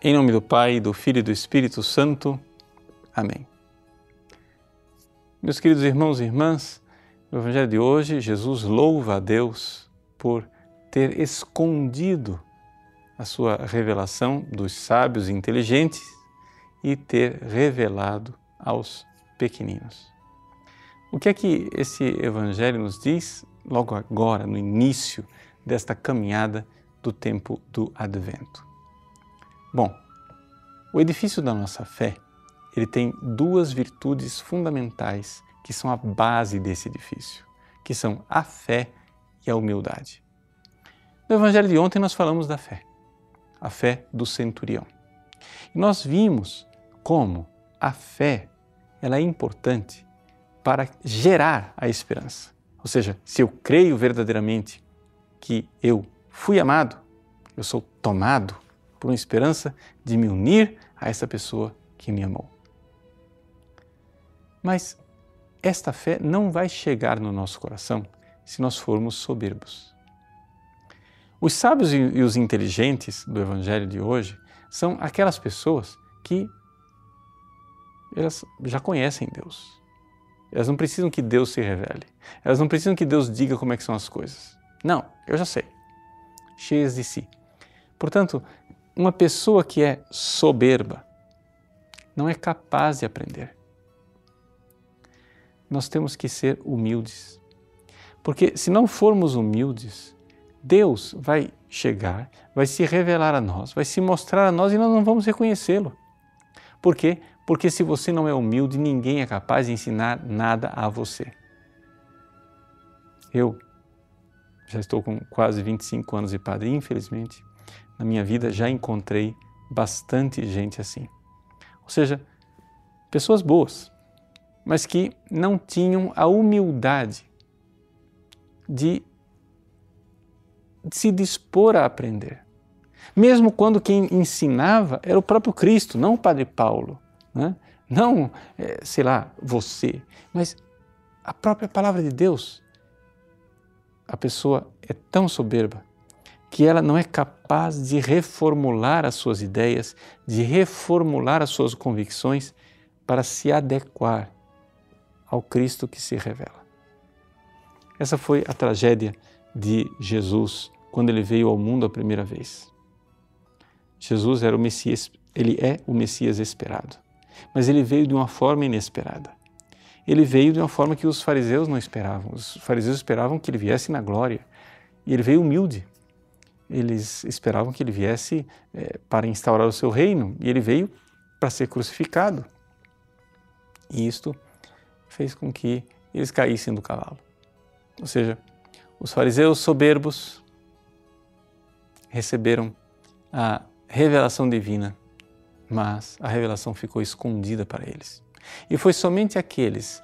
Em nome do Pai, do Filho e do Espírito Santo. Amém. Meus queridos irmãos e irmãs, no Evangelho de hoje, Jesus louva a Deus por ter escondido a sua revelação dos sábios e inteligentes e ter revelado aos pequeninos. O que é que esse Evangelho nos diz logo agora, no início desta caminhada do tempo do Advento? Bom, o edifício da nossa fé, ele tem duas virtudes fundamentais que são a base desse edifício, que são a fé e a humildade. No evangelho de ontem nós falamos da fé, a fé do centurião. E nós vimos como a fé ela é importante para gerar a esperança. Ou seja, se eu creio verdadeiramente que eu fui amado, eu sou tomado por uma esperança de me unir a essa pessoa que me amou. Mas esta fé não vai chegar no nosso coração se nós formos soberbos. Os sábios e os inteligentes do Evangelho de hoje são aquelas pessoas que elas já conhecem Deus. Elas não precisam que Deus se revele. Elas não precisam que Deus diga como é que são as coisas. Não, eu já sei. Cheias de si. Portanto, uma pessoa que é soberba não é capaz de aprender. Nós temos que ser humildes. Porque se não formos humildes, Deus vai chegar, vai se revelar a nós, vai se mostrar a nós e nós não vamos reconhecê-lo. Por quê? Porque se você não é humilde, ninguém é capaz de ensinar nada a você. Eu já estou com quase 25 anos de padre, infelizmente, na minha vida já encontrei bastante gente assim. Ou seja, pessoas boas, mas que não tinham a humildade de se dispor a aprender. Mesmo quando quem ensinava era o próprio Cristo, não o Padre Paulo, né? não, é, sei lá, você, mas a própria palavra de Deus. A pessoa é tão soberba que ela não é capaz de reformular as suas ideias, de reformular as suas convicções para se adequar ao Cristo que se revela. Essa foi a tragédia de Jesus quando ele veio ao mundo a primeira vez. Jesus era o Messias, ele é o Messias esperado, mas ele veio de uma forma inesperada. Ele veio de uma forma que os fariseus não esperavam. Os fariseus esperavam que ele viesse na glória, e ele veio humilde eles esperavam que ele viesse é, para instaurar o seu reino e ele veio para ser crucificado. E isto fez com que eles caíssem do cavalo. Ou seja, os fariseus soberbos receberam a revelação divina, mas a revelação ficou escondida para eles. E foi somente aqueles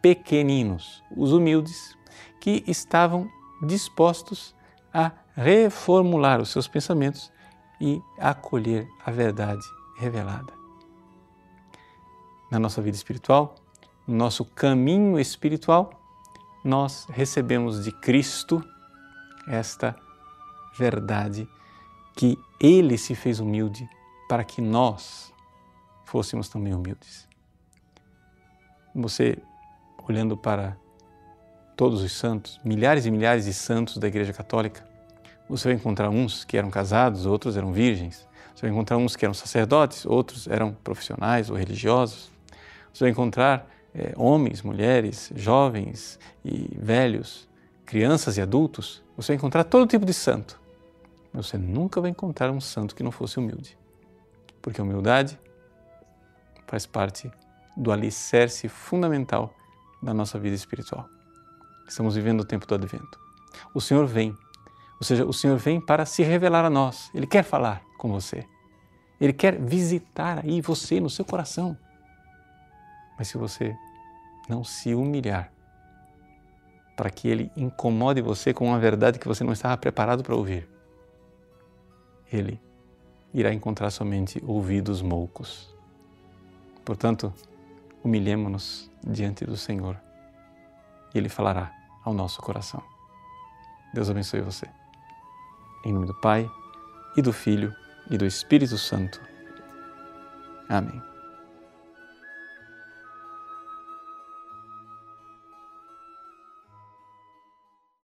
pequeninos, os humildes, que estavam dispostos a reformular os seus pensamentos e acolher a verdade revelada. Na nossa vida espiritual, no nosso caminho espiritual, nós recebemos de Cristo esta verdade que Ele se fez humilde para que nós fôssemos também humildes. Você, olhando para todos os santos, milhares e milhares de santos da Igreja Católica, você vai encontrar uns que eram casados, outros eram virgens. Você vai encontrar uns que eram sacerdotes, outros eram profissionais ou religiosos. Você vai encontrar é, homens, mulheres, jovens e velhos, crianças e adultos. Você vai encontrar todo tipo de santo. Mas você nunca vai encontrar um santo que não fosse humilde. Porque a humildade faz parte do alicerce fundamental da nossa vida espiritual. Estamos vivendo o tempo do advento. O Senhor vem ou seja, o Senhor vem para se revelar a nós. Ele quer falar com você. Ele quer visitar aí você no seu coração. Mas se você não se humilhar para que ele incomode você com uma verdade que você não estava preparado para ouvir, ele irá encontrar somente ouvidos moucos. Portanto, humilhemo-nos diante do Senhor e ele falará ao nosso coração. Deus abençoe você. Em nome do Pai, e do Filho, e do Espírito Santo. Amém.